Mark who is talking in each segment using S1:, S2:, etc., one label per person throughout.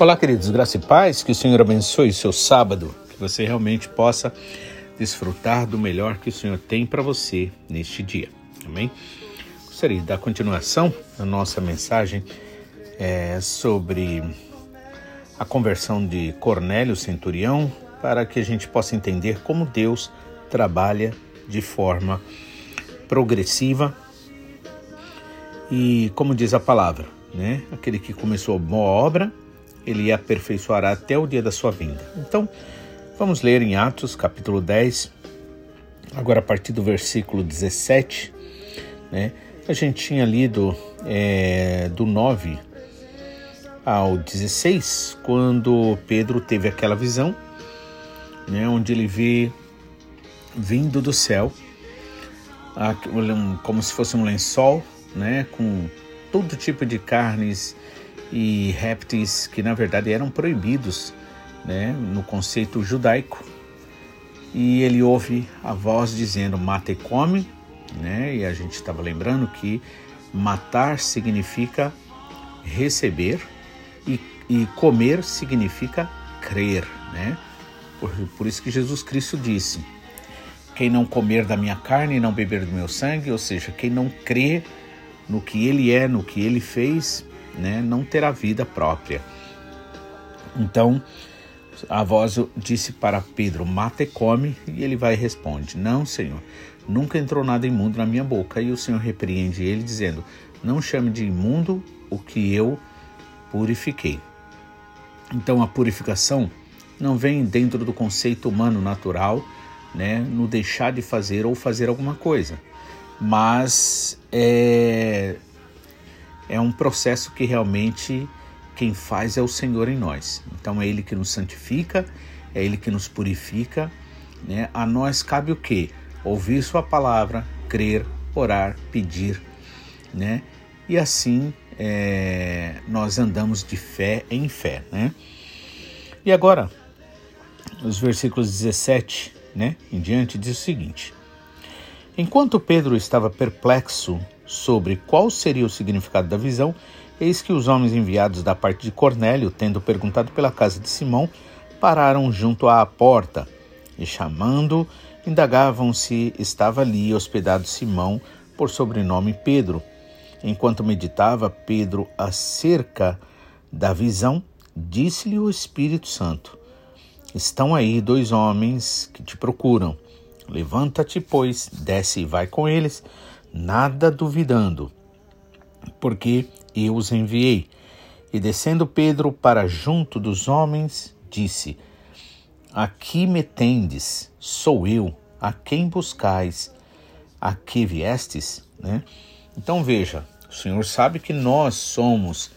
S1: Olá, queridos, graça e paz, que o Senhor abençoe o seu sábado, que você realmente possa desfrutar do melhor que o Senhor tem para você neste dia. Amém? Gostaria de dar continuação à nossa mensagem é, sobre a conversão de Cornélio Centurião, para que a gente possa entender como Deus trabalha de forma progressiva e, como diz a palavra, né? Aquele que começou boa obra ele aperfeiçoará até o dia da sua vinda. Então, vamos ler em Atos, capítulo 10, agora a partir do versículo 17, né? A gente tinha lido é, do 9 ao 16, quando Pedro teve aquela visão, né, onde ele vê vindo do céu, como se fosse um lençol, né, com todo tipo de carnes e répteis que na verdade eram proibidos né, no conceito judaico. E ele ouve a voz dizendo: mata e come, né? e a gente estava lembrando que matar significa receber e, e comer significa crer. Né? Por, por isso que Jesus Cristo disse: quem não comer da minha carne e não beber do meu sangue, ou seja, quem não crê no que ele é, no que ele fez, né, não terá vida própria. Então, a voz disse para Pedro: Mata e come, e ele vai e responde: Não, Senhor, nunca entrou nada imundo na minha boca. E o Senhor repreende ele, dizendo: Não chame de imundo o que eu purifiquei. Então, a purificação não vem dentro do conceito humano natural, né, no deixar de fazer ou fazer alguma coisa, mas é, é um processo que realmente quem faz é o Senhor em nós. Então é Ele que nos santifica, é Ele que nos purifica. Né? A nós cabe o quê? Ouvir Sua palavra, crer, orar, pedir, né? E assim é, nós andamos de fé em fé, né? E agora, os versículos 17 né, em diante, diz o seguinte: Enquanto Pedro estava perplexo sobre qual seria o significado da visão, eis que os homens enviados da parte de Cornélio, tendo perguntado pela casa de Simão, pararam junto à porta e, chamando, indagavam se estava ali hospedado Simão, por sobrenome Pedro. Enquanto meditava Pedro acerca da visão, disse-lhe o Espírito Santo: Estão aí dois homens que te procuram. Levanta-te, pois, desce e vai com eles nada duvidando, porque eu os enviei. E descendo Pedro para junto dos homens, disse: Aqui me tendes, sou eu, a quem buscais, a que viestes? Né? Então veja, o Senhor sabe que nós somos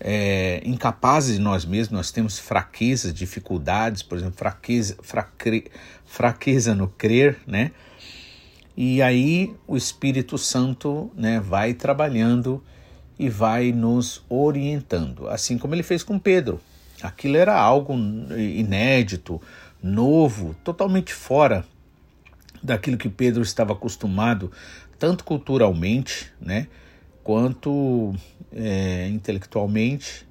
S1: é, incapazes de nós mesmos, nós temos fraquezas, dificuldades, por exemplo, fraqueza, fraque, fraqueza no crer, né? E aí o Espírito Santo né, vai trabalhando e vai nos orientando, assim como ele fez com Pedro. Aquilo era algo inédito, novo, totalmente fora daquilo que Pedro estava acostumado, tanto culturalmente, né, quanto é, intelectualmente.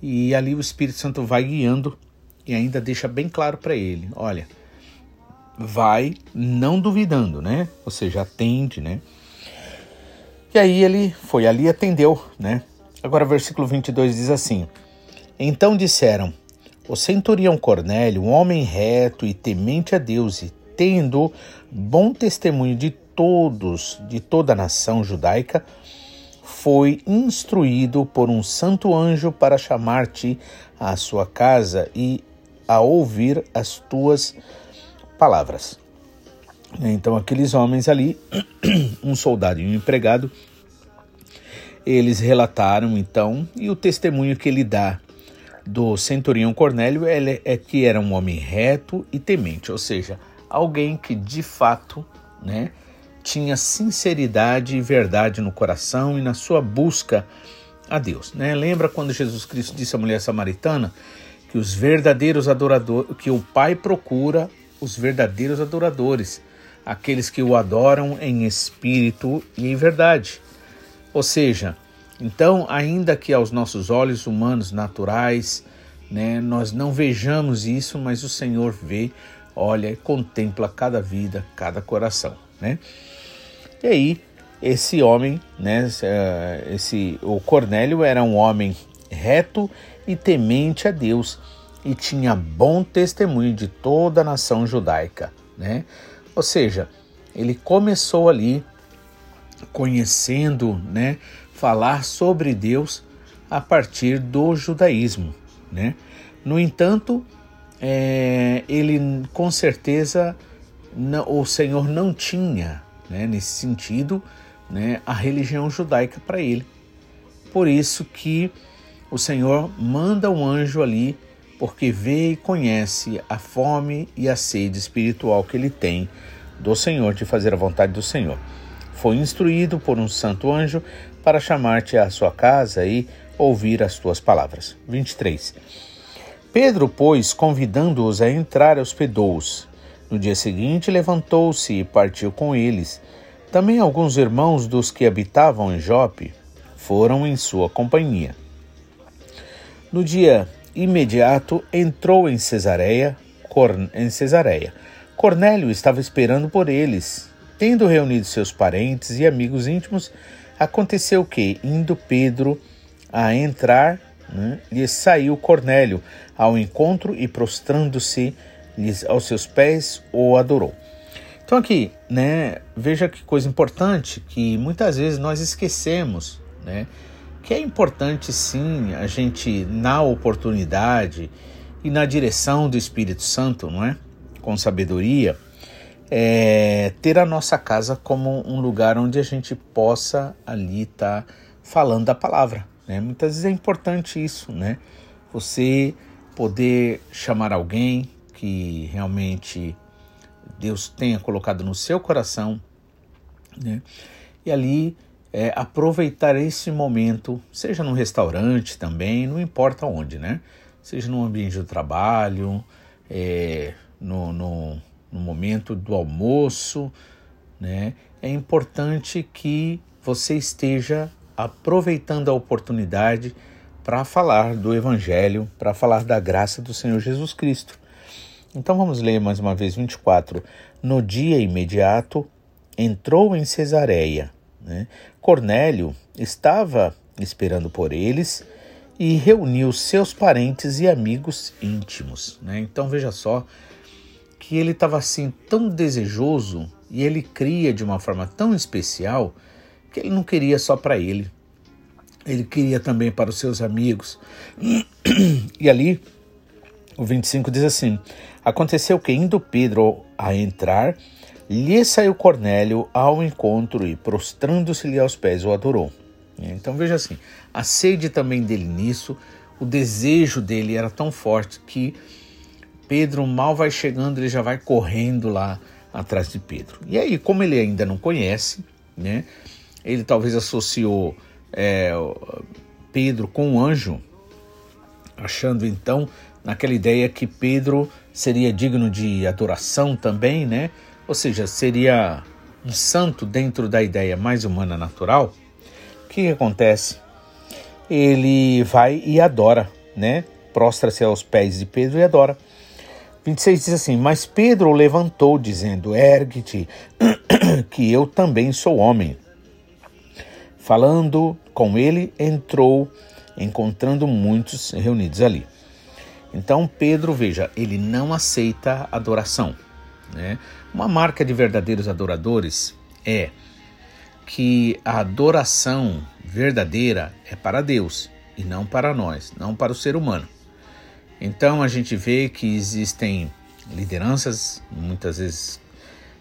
S1: E ali o Espírito Santo vai guiando e ainda deixa bem claro para ele: olha, vai não duvidando, né? Ou seja, atende, né? E aí ele foi ali e atendeu, né? Agora, versículo 22 diz assim: Então disseram: O centurião Cornélio, um homem reto e temente a Deus, e tendo bom testemunho de todos, de toda a nação judaica, foi instruído por um santo anjo para chamar-te à sua casa e a ouvir as tuas palavras. Então, aqueles homens ali, um soldado e um empregado, eles relataram então, e o testemunho que ele dá do centurião Cornélio é, que era um homem reto e temente, ou seja, alguém que de fato né, tinha sinceridade e verdade no coração e na sua busca a Deus. Né? Lembra quando Jesus Cristo disse à mulher samaritana que os verdadeiros adoradores, que o Pai procura os verdadeiros adoradores, aqueles que o adoram em espírito e em verdade. Ou seja, então, ainda que aos nossos olhos humanos naturais né, nós não vejamos isso, mas o Senhor vê, olha e contempla cada vida, cada coração, né? E aí, esse homem, né, esse o Cornélio era um homem reto e temente a Deus e tinha bom testemunho de toda a nação judaica, né? Ou seja, ele começou ali conhecendo, né, falar sobre Deus a partir do judaísmo, né? No entanto, é, ele com certeza não, o Senhor não tinha, né, nesse sentido, né, a religião judaica para ele. Por isso que o Senhor manda um anjo ali, porque vê e conhece a fome e a sede espiritual que ele tem do Senhor, de fazer a vontade do Senhor. Foi instruído por um santo anjo para chamar-te à sua casa e ouvir as tuas palavras. 23. Pedro, pois, convidando-os a entrar, hospedou-os. No dia seguinte, levantou-se e partiu com eles. Também alguns irmãos dos que habitavam em Jope foram em sua companhia. No dia imediato, entrou em Cesareia, em Cesareia. Cornélio estava esperando por eles. Tendo reunido seus parentes e amigos íntimos, aconteceu que, indo Pedro a entrar, né, lhe saiu Cornélio ao encontro e prostrando-se aos seus pés, o adorou. Então aqui, né, veja que coisa importante que muitas vezes nós esquecemos, né, que é importante sim a gente na oportunidade e na direção do Espírito Santo, não é? Com sabedoria, é, ter a nossa casa como um lugar onde a gente possa ali estar tá falando da palavra. Né? Muitas vezes é importante isso, né? Você poder chamar alguém que realmente Deus tenha colocado no seu coração, né? E ali é, aproveitar esse momento, seja num restaurante também, não importa onde, né? Seja no ambiente do trabalho, é, no, no no momento do almoço, né? É importante que você esteja aproveitando a oportunidade para falar do Evangelho, para falar da graça do Senhor Jesus Cristo. Então vamos ler mais uma vez 24. No dia imediato entrou em Cesareia. Né? Cornélio estava esperando por eles e reuniu seus parentes e amigos íntimos. Né? Então veja só, que ele estava assim tão desejoso e ele cria de uma forma tão especial que ele não queria só para ele. Ele queria também para os seus amigos. E ali, o 25 diz assim: Aconteceu que, indo Pedro a entrar, lhe saiu Cornélio ao encontro e, prostrando-se-lhe aos pés, o adorou. Então veja assim: a sede também dele nisso, o desejo dele era tão forte que Pedro mal vai chegando, ele já vai correndo lá atrás de Pedro. E aí, como ele ainda não conhece, né? Ele talvez associou é, Pedro com um anjo, achando então naquela ideia que Pedro seria digno de adoração também, né? Ou seja, seria um santo dentro da ideia mais humana natural. O que acontece? Ele vai e adora, né? Prostra-se aos pés de Pedro e adora. 26 diz assim: Mas Pedro o levantou, dizendo: Ergue-te, que eu também sou homem. Falando com ele, entrou, encontrando muitos reunidos ali. Então Pedro, veja, ele não aceita adoração. Né? Uma marca de verdadeiros adoradores é que a adoração verdadeira é para Deus e não para nós, não para o ser humano. Então a gente vê que existem lideranças, muitas vezes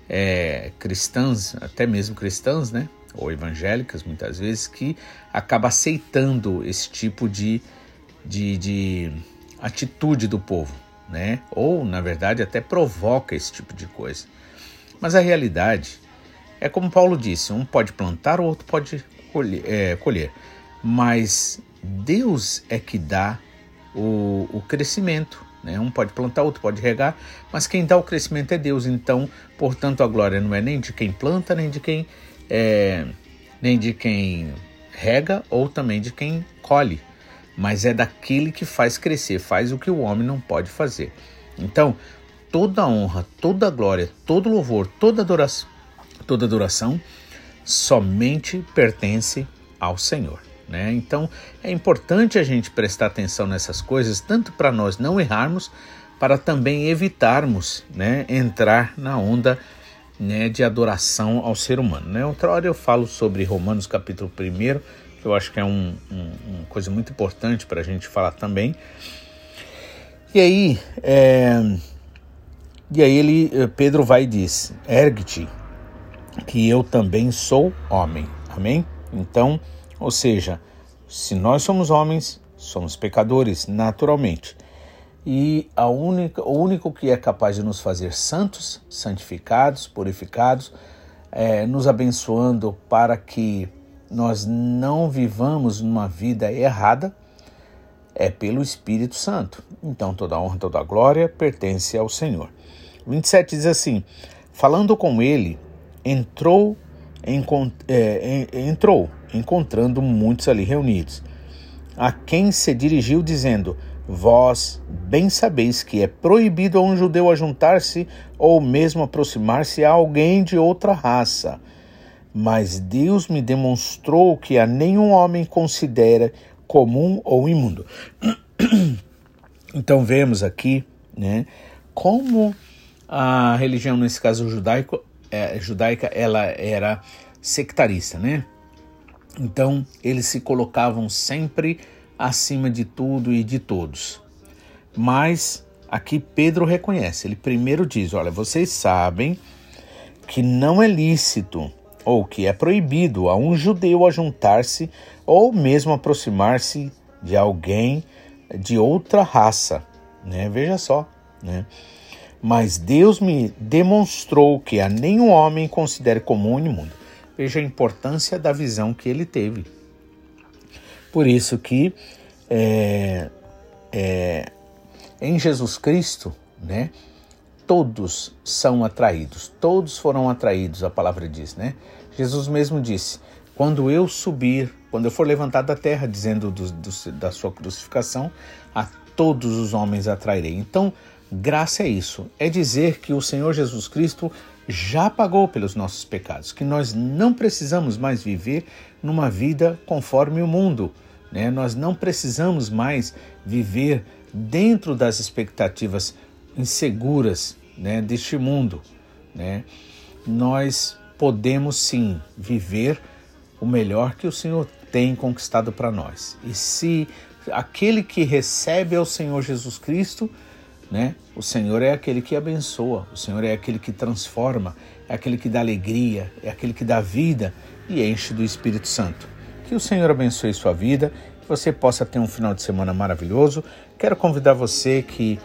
S1: é, cristãs, até mesmo cristãs, né? Ou evangélicas, muitas vezes, que acaba aceitando esse tipo de, de, de atitude do povo, né? Ou, na verdade, até provoca esse tipo de coisa. Mas a realidade é como Paulo disse: um pode plantar, o outro pode colher, é, colher. Mas Deus é que dá o, o crescimento. Né? Um pode plantar, outro pode regar, mas quem dá o crescimento é Deus. Então, portanto, a glória não é nem de quem planta, nem de quem é, nem de quem rega ou também de quem colhe. Mas é daquele que faz crescer, faz o que o homem não pode fazer. Então, toda honra, toda glória, todo louvor, toda adoração, toda adoração somente pertence ao Senhor. Né? Então é importante a gente prestar atenção nessas coisas, tanto para nós não errarmos, para também evitarmos né, entrar na onda né, de adoração ao ser humano. Né? Outra hora eu falo sobre Romanos capítulo 1, que eu acho que é um, um, uma coisa muito importante para a gente falar também. E aí, é, e aí ele, Pedro vai e diz: ergue-te, que eu também sou homem. Amém? Então, ou seja, se nós somos homens, somos pecadores naturalmente. E a única, o único que é capaz de nos fazer santos, santificados, purificados, é, nos abençoando para que nós não vivamos numa vida errada, é pelo Espírito Santo. Então toda honra, toda glória pertence ao Senhor. 27 diz assim: Falando com ele, entrou, encont é, entrou encontrando muitos ali reunidos, a quem se dirigiu dizendo: Vós bem sabeis que é proibido a um judeu ajuntar-se ou mesmo aproximar-se a alguém de outra raça. Mas Deus me demonstrou que a nenhum homem considera comum ou imundo. Então vemos aqui, né, como a religião nesse caso judaico, é, judaica, ela era sectarista, né? Então, eles se colocavam sempre acima de tudo e de todos. Mas aqui Pedro reconhece, ele primeiro diz: Olha, vocês sabem que não é lícito ou que é proibido a um judeu ajuntar-se ou mesmo aproximar-se de alguém de outra raça, né? Veja só, né? Mas Deus me demonstrou que a nenhum homem considere comum e imundo. Veja a importância da visão que ele teve. Por isso que é, é, em Jesus Cristo, né, todos são atraídos, todos foram atraídos, a palavra diz, né? Jesus mesmo disse: quando eu subir, quando eu for levantado da terra, dizendo do, do, da sua crucificação, a todos os homens atrairei. Então, graça é isso, é dizer que o Senhor Jesus Cristo já pagou pelos nossos pecados, que nós não precisamos mais viver numa vida conforme o mundo. Né? Nós não precisamos mais viver dentro das expectativas inseguras né, deste mundo. Né? Nós podemos sim viver o melhor que o Senhor tem conquistado para nós. E se aquele que recebe ao Senhor Jesus Cristo né? O Senhor é aquele que abençoa, o Senhor é aquele que transforma, é aquele que dá alegria, é aquele que dá vida e enche do Espírito Santo. Que o Senhor abençoe sua vida, que você possa ter um final de semana maravilhoso. Quero convidar você que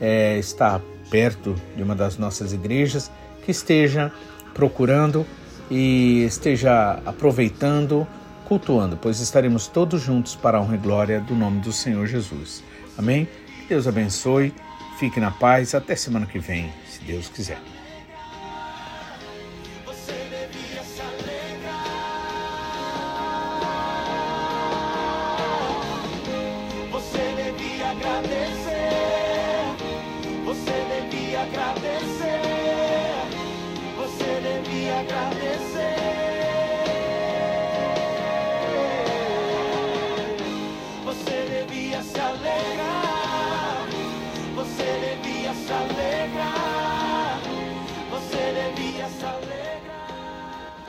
S1: é, está perto de uma das nossas igrejas, que esteja procurando e esteja aproveitando, cultuando, pois estaremos todos juntos para a honra e glória do nome do Senhor Jesus. Amém? Que Deus abençoe Fique na paz, até semana que vem, se Deus quiser.